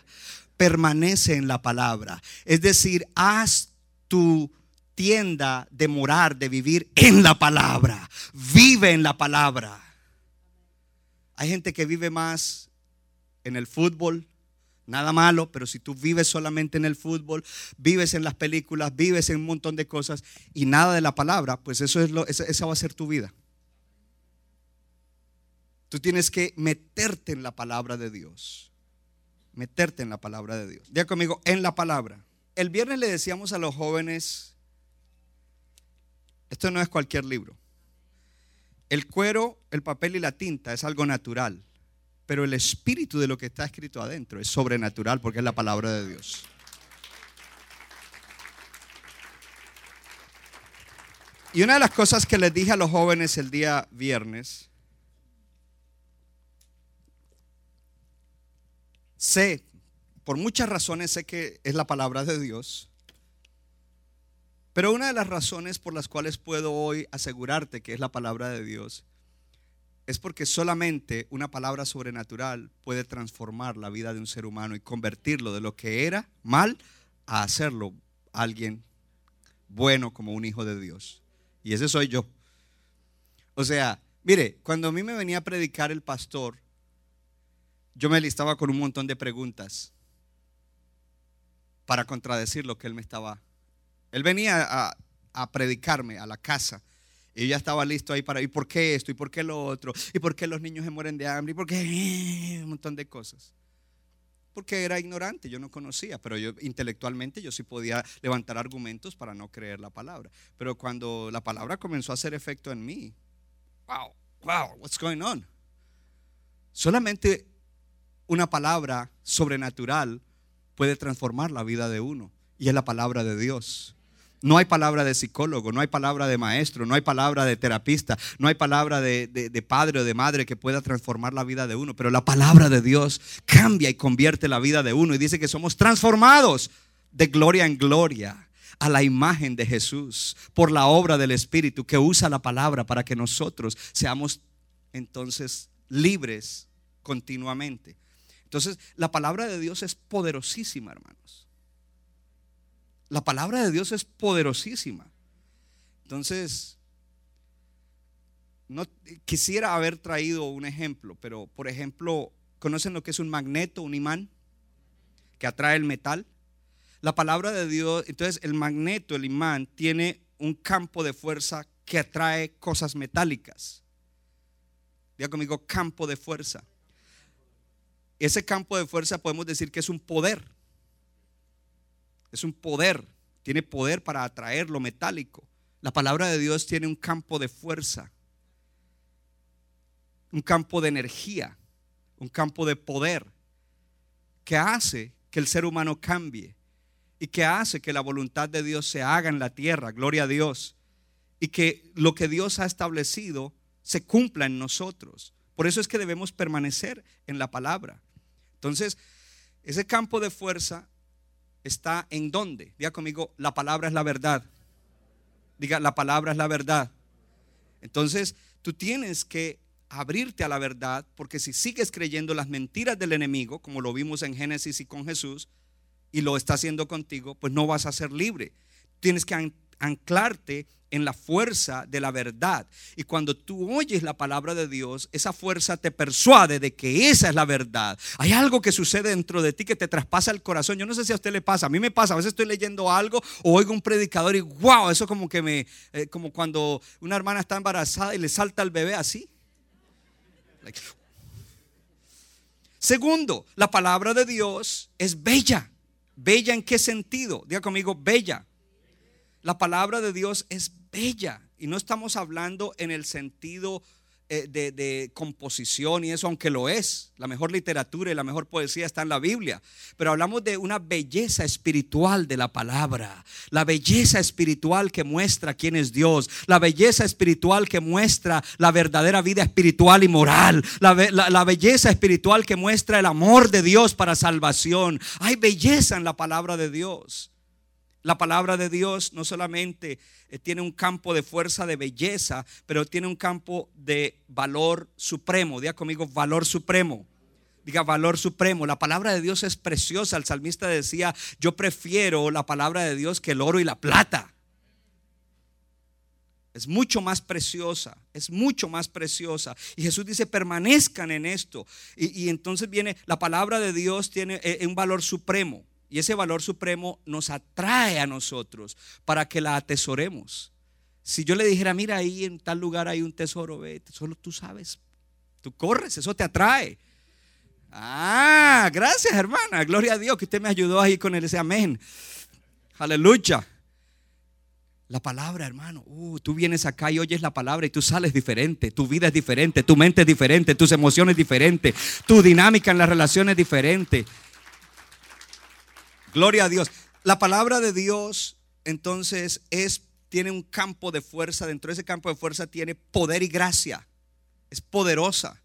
permanece en la palabra. Es decir, haz tu tienda de morar, de vivir en la palabra. Vive en la palabra. Hay gente que vive más en el fútbol, nada malo, pero si tú vives solamente en el fútbol, vives en las películas, vives en un montón de cosas y nada de la palabra, pues eso es lo, esa, esa va a ser tu vida. Tú tienes que meterte en la palabra de Dios meterte en la palabra de Dios. Diga conmigo, en la palabra. El viernes le decíamos a los jóvenes, esto no es cualquier libro. El cuero, el papel y la tinta es algo natural, pero el espíritu de lo que está escrito adentro es sobrenatural porque es la palabra de Dios. Y una de las cosas que les dije a los jóvenes el día viernes Sé, por muchas razones sé que es la palabra de Dios. Pero una de las razones por las cuales puedo hoy asegurarte que es la palabra de Dios es porque solamente una palabra sobrenatural puede transformar la vida de un ser humano y convertirlo de lo que era mal a hacerlo alguien bueno como un hijo de Dios. Y ese soy yo. O sea, mire, cuando a mí me venía a predicar el pastor, yo me listaba con un montón de preguntas para contradecir lo que él me estaba. Él venía a, a predicarme a la casa. Y ya estaba listo ahí para, ¿y por qué esto? ¿Y por qué lo otro? ¿Y por qué los niños se mueren de hambre? ¿Y por qué? Un montón de cosas. Porque era ignorante, yo no conocía, pero yo intelectualmente yo sí podía levantar argumentos para no creer la palabra. Pero cuando la palabra comenzó a hacer efecto en mí, wow, wow, what's going on? Solamente una palabra sobrenatural puede transformar la vida de uno. Y es la palabra de Dios. No hay palabra de psicólogo, no hay palabra de maestro, no hay palabra de terapista, no hay palabra de, padre o de madre que pueda transformar la vida de uno. Pero la palabra de Dios cambia y convierte la vida de uno. Y dice que somos transformados de gloria en gloria a la imagen de Jesús por la obra del Espíritu que usa la palabra para que nosotros seamos entonces libres continuamente. Entonces, la palabra de Dios es poderosísima, hermanos. La palabra de Dios es poderosísima. Entonces, no quisiera haber traído un ejemplo, pero por ejemplo, ¿conocen lo que es un magneto, un imán que atrae el metal? La palabra de Dios, entonces el magneto, el imán tiene un campo de fuerza que atrae cosas metálicas. Diga conmigo, campo de fuerza. Ese campo de fuerza podemos decir que es un poder. Es un poder. Tiene poder para atraer lo metálico. La palabra de Dios tiene un campo de fuerza. Un campo de energía. Un campo de poder. Que hace que el ser humano cambie. Y que hace que la voluntad de Dios se haga en la tierra. Gloria a Dios. Y que lo que Dios ha establecido se cumpla en nosotros. Por eso es que debemos permanecer en la palabra. Entonces, ese campo de fuerza está en dónde? Diga conmigo, la palabra es la verdad. Diga, la palabra es la verdad. Entonces, tú tienes que abrirte a la verdad, porque si sigues creyendo las mentiras del enemigo, como lo vimos en Génesis y con Jesús, y lo está haciendo contigo, pues no vas a ser libre. Tienes que anclarte en la fuerza de la verdad. Y cuando tú oyes la palabra de Dios, esa fuerza te persuade de que esa es la verdad. Hay algo que sucede dentro de ti que te traspasa el corazón. Yo no sé si a usted le pasa, a mí me pasa. A veces estoy leyendo algo o oigo un predicador y wow, eso como que me, eh, como cuando una hermana está embarazada y le salta al bebé así. Segundo, la palabra de Dios es bella. ¿Bella en qué sentido? Diga conmigo, bella. La palabra de Dios es bella. Y no estamos hablando en el sentido eh, de, composición y eso, aunque lo es. La mejor literatura y la mejor poesía está en la Biblia. Pero hablamos de una belleza espiritual de la palabra. La belleza espiritual que muestra quién es Dios. La belleza espiritual que muestra la verdadera vida espiritual y moral. La belleza espiritual que muestra el amor de Dios para salvación. Hay belleza en la palabra de Dios. La palabra de Dios no solamente eh, tiene un campo de fuerza, de belleza, pero tiene un campo de valor supremo. Diga conmigo, valor supremo. Diga valor supremo. La palabra de Dios es preciosa. El salmista decía, yo prefiero la palabra de Dios que el oro y la plata. Es mucho más preciosa, es mucho más preciosa. Y Jesús dice, permanezcan en esto. Y, y entonces viene, la palabra de Dios tiene eh, un valor supremo. Y ese valor supremo nos atrae a nosotros para que la atesoremos. Si yo le dijera, mira, ahí en tal lugar hay un tesoro, solo tú sabes. Tú corres, eso te atrae. Ah, gracias hermana, gloria a Dios que usted me ayudó ahí con ese amén. Aleluya. La palabra, hermano. Uh, tú vienes acá y oyes la palabra y tú sales diferente. Tu vida es diferente, tu mente es diferente, tus emociones diferentes, tu dinámica en las relaciones es diferente. Gloria a Dios. La palabra de Dios, entonces, es tiene un campo de fuerza. Dentro de ese campo de fuerza tiene poder y gracia. Es poderosa.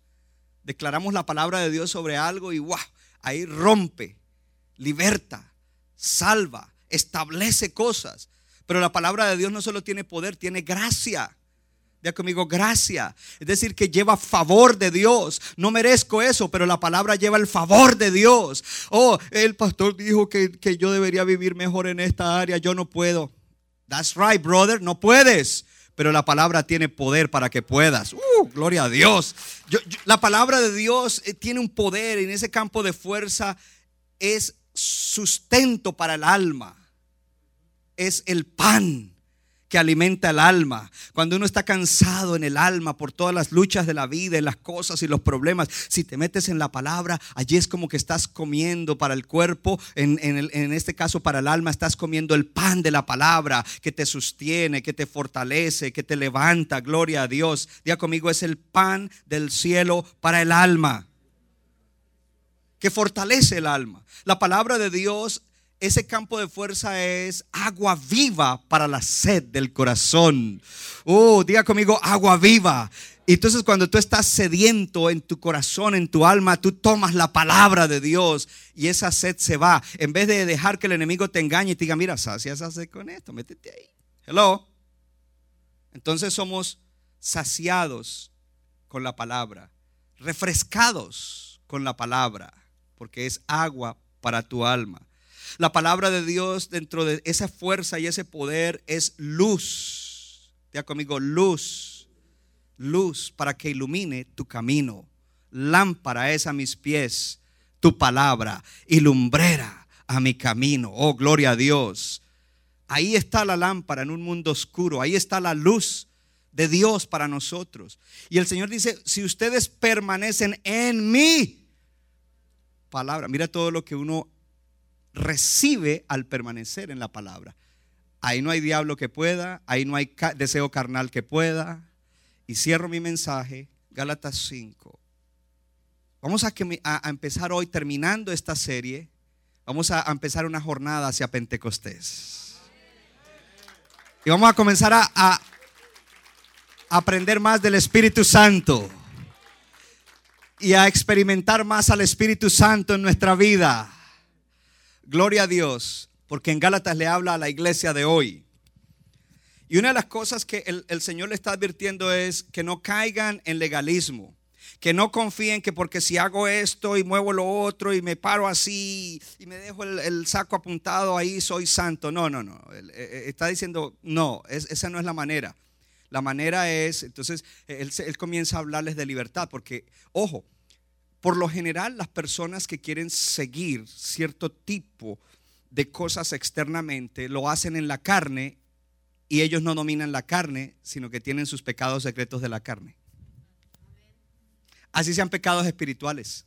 Declaramos la palabra de Dios sobre algo y wow, ahí rompe, liberta, salva, establece cosas. Pero la palabra de Dios no solo tiene poder, tiene gracia. Diga conmigo, gracia. Es decir, que lleva favor de Dios. No merezco eso, pero la palabra lleva el favor de Dios. Oh, el pastor dijo que, que yo debería vivir mejor en esta área. Yo no puedo. That's right, brother. No puedes. Pero la palabra tiene poder para que puedas. Uh, gloria a Dios. La palabra de Dios eh, tiene un poder en ese campo de fuerza. Es sustento para el alma es el pan que alimenta el alma. Cuando uno está cansado en el alma por todas las luchas de la vida, en las cosas y los problemas, si te metes en la palabra, allí es como que estás comiendo para el cuerpo, en, en en este caso para el alma, estás comiendo el pan de la palabra que te sostiene, que te fortalece, que te levanta. Gloria a Dios. Diga conmigo, es el pan del cielo para el alma que fortalece el alma. La palabra de Dios, ese campo de fuerza es agua viva para la sed del corazón. Oh, diga conmigo, agua viva. Y Entonces cuando tú estás sediento en tu corazón, en tu alma, tú tomas la palabra de Dios y esa sed se va. En vez de dejar que el enemigo te engañe y te diga, mira, sacia esa sed con esto, métete ahí. Hello. Entonces somos saciados con la palabra, refrescados con la palabra, porque es agua para tu alma. La palabra de Dios dentro de esa fuerza y ese poder es luz. Diga conmigo, luz. Luz para que ilumine tu camino. Lámpara es a mis pies tu palabra y lumbrera a mi camino. Oh, gloria a Dios. Ahí está la lámpara en un mundo oscuro. Ahí está la luz de Dios para nosotros. Y el Señor dice, si ustedes permanecen en mí, palabra, mira todo lo que uno recibe al permanecer en la palabra. Ahí no hay diablo que pueda, ahí no hay deseo carnal que pueda. Y cierro mi mensaje, Gálatas 5. Vamos a, empezar hoy, terminando esta serie, vamos a, a empezar una jornada hacia Pentecostés. Y vamos a comenzar a aprender más del Espíritu Santo y a experimentar más al Espíritu Santo en nuestra vida. Gloria a Dios, porque en Gálatas le habla a la iglesia de hoy. Y una de las cosas que el, Señor le está advirtiendo es que no caigan en legalismo, que no confíen que porque si hago esto y muevo lo otro y me paro así y me dejo el, saco apuntado ahí, soy santo. No, no, no. Él, eh, está diciendo, no, es- esa no es la manera. La manera es, entonces, se- él comienza a hablarles de libertad, porque, ojo, por lo general las personas que quieren seguir cierto tipo de cosas externamente lo hacen en la carne y ellos no dominan la carne, sino que tienen sus pecados secretos de la carne. Así sean pecados espirituales,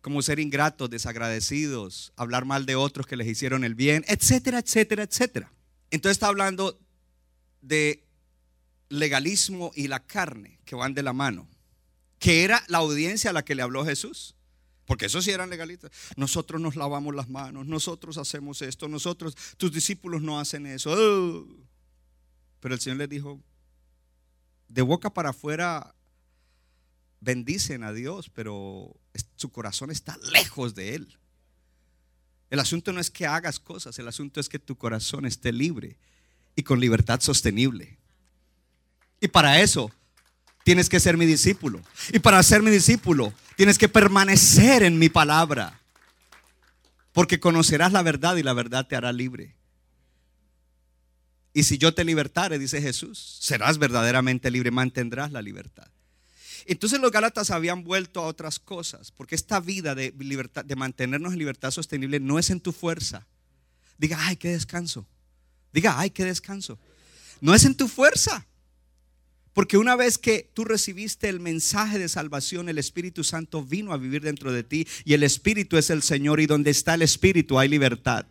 como ser ingratos, desagradecidos, hablar mal de otros que les hicieron el bien, etcétera, etcétera, etcétera. Entonces está hablando de legalismo y la carne que van de la mano, que era la audiencia a la que le habló Jesús. Porque eso sí eran legalistas. Nosotros nos lavamos las manos, nosotros hacemos esto, nosotros, tus discípulos no hacen eso. ¡Oh! Pero el Señor les dijo, de boca para afuera bendicen a Dios, pero su corazón está lejos de Él. El asunto no es que hagas cosas, el asunto es que tu corazón esté libre y con libertad sostenible. Y para eso tienes que ser mi discípulo. Y para ser mi discípulo tienes que permanecer en mi palabra. Porque conocerás la verdad y la verdad te hará libre. Y si yo te libertare, dice Jesús, serás verdaderamente libre, mantendrás la libertad. Entonces los Gálatas habían vuelto a otras cosas, porque esta vida de, libertad, de mantenernos en libertad sostenible no es en tu fuerza. Diga, ay, qué descanso. Diga, ay, qué descanso. No es en tu fuerza. Porque una vez que tú recibiste el mensaje de salvación, el Espíritu Santo vino a vivir dentro de ti y el Espíritu es el Señor y donde está el Espíritu hay libertad.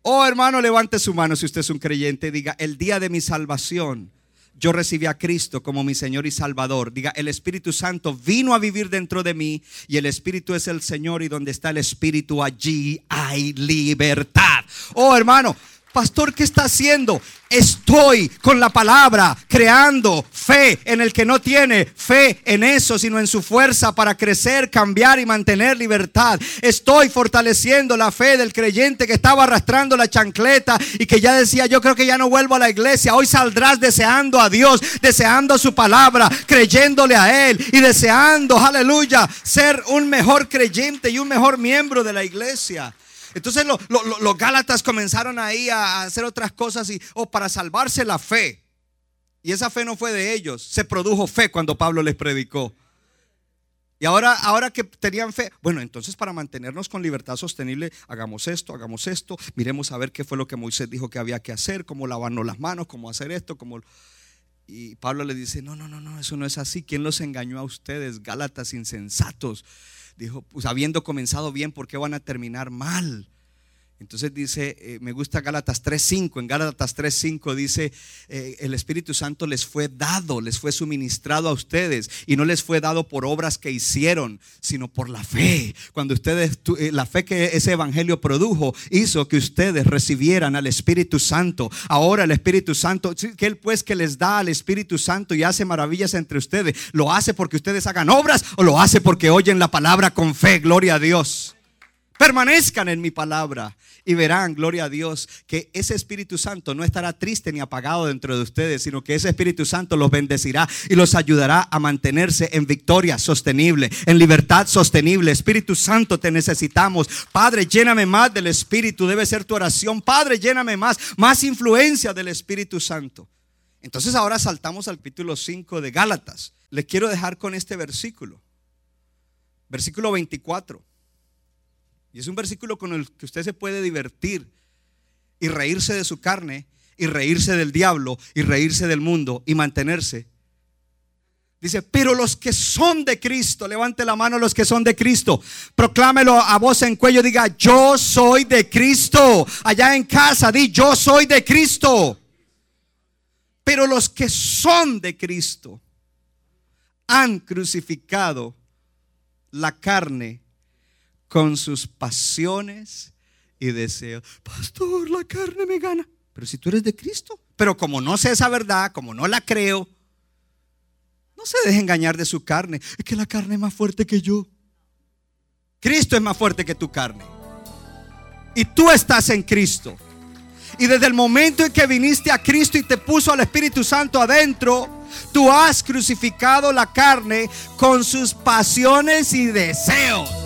Oh hermano, levante su mano si usted es un creyente. Diga, el día de mi salvación yo recibí a Cristo como mi Señor y Salvador. Diga, el Espíritu Santo vino a vivir dentro de mí y el Espíritu es el Señor y donde está el Espíritu allí hay libertad. Oh hermano, pastor, ¿qué está haciendo? Estoy con la palabra creando fe en el que no tiene fe en eso, sino en su fuerza para crecer, cambiar y mantener libertad. Estoy fortaleciendo la fe del creyente que estaba arrastrando la chancleta y que ya decía, yo creo que ya no vuelvo a la iglesia. Hoy saldrás deseando a Dios, deseando su palabra, creyéndole a Él y deseando, aleluya, ser un mejor creyente y un mejor miembro de la iglesia. Entonces los Gálatas comenzaron ahí a hacer otras cosas y, oh, para salvarse la fe. Y esa fe no fue de ellos, se produjo fe cuando Pablo les predicó. Y ahora, ahora que tenían fe, bueno, entonces para mantenernos con libertad sostenible, hagamos esto, hagamos esto, miremos a ver qué fue lo que Moisés dijo que había que hacer, cómo lavarnos las manos, cómo hacer esto, cómo... Y Pablo le dice, no, no, no, no, eso no es así. ¿Quién los engañó a ustedes, Gálatas insensatos? Dijo, pues habiendo comenzado bien, ¿por qué van a terminar mal? Entonces dice, eh, me gusta Gálatas 3.5, en Gálatas 3.5 dice, eh, el Espíritu Santo les fue dado, les fue suministrado a ustedes y no les fue dado por obras que hicieron, sino por la fe. Cuando ustedes, eh, la fe que ese Evangelio produjo hizo que ustedes recibieran al Espíritu Santo. Ahora el Espíritu Santo, que Él pues que les da al Espíritu Santo y hace maravillas entre ustedes, ¿lo hace porque ustedes hagan obras o lo hace porque oyen la palabra con fe? Gloria a Dios. Permanezcan en mi palabra y verán, gloria a Dios, que ese Espíritu Santo no estará triste ni apagado dentro de ustedes, sino que ese Espíritu Santo los bendecirá y los ayudará a mantenerse en victoria sostenible, en libertad sostenible. Espíritu Santo, te necesitamos. Padre, lléname más del Espíritu, debe ser tu oración. Padre, lléname más, más influencia del Espíritu Santo. Entonces ahora saltamos al capítulo 5 de Gálatas. Le quiero dejar con este versículo. Versículo 24. Y es un versículo con el que usted se puede divertir y reírse de su carne y reírse del diablo y reírse del mundo y mantenerse. Dice, pero los que son de Cristo, levante la mano los que son de Cristo, proclámelo a voz en cuello, diga, yo soy de Cristo. Allá en casa, di, yo soy de Cristo. Pero los que son de Cristo han crucificado la carne con sus pasiones y deseos. Pastor, la carne me gana. Pero si tú eres de Cristo. Pero como no sé esa verdad, como no la creo, no se deje engañar de su carne. Es que la carne es más fuerte que yo. Cristo es más fuerte que tu carne. Y tú estás en Cristo. Y desde el momento en que viniste a Cristo y te puso al Espíritu Santo adentro, tú has crucificado la carne con sus pasiones y deseos.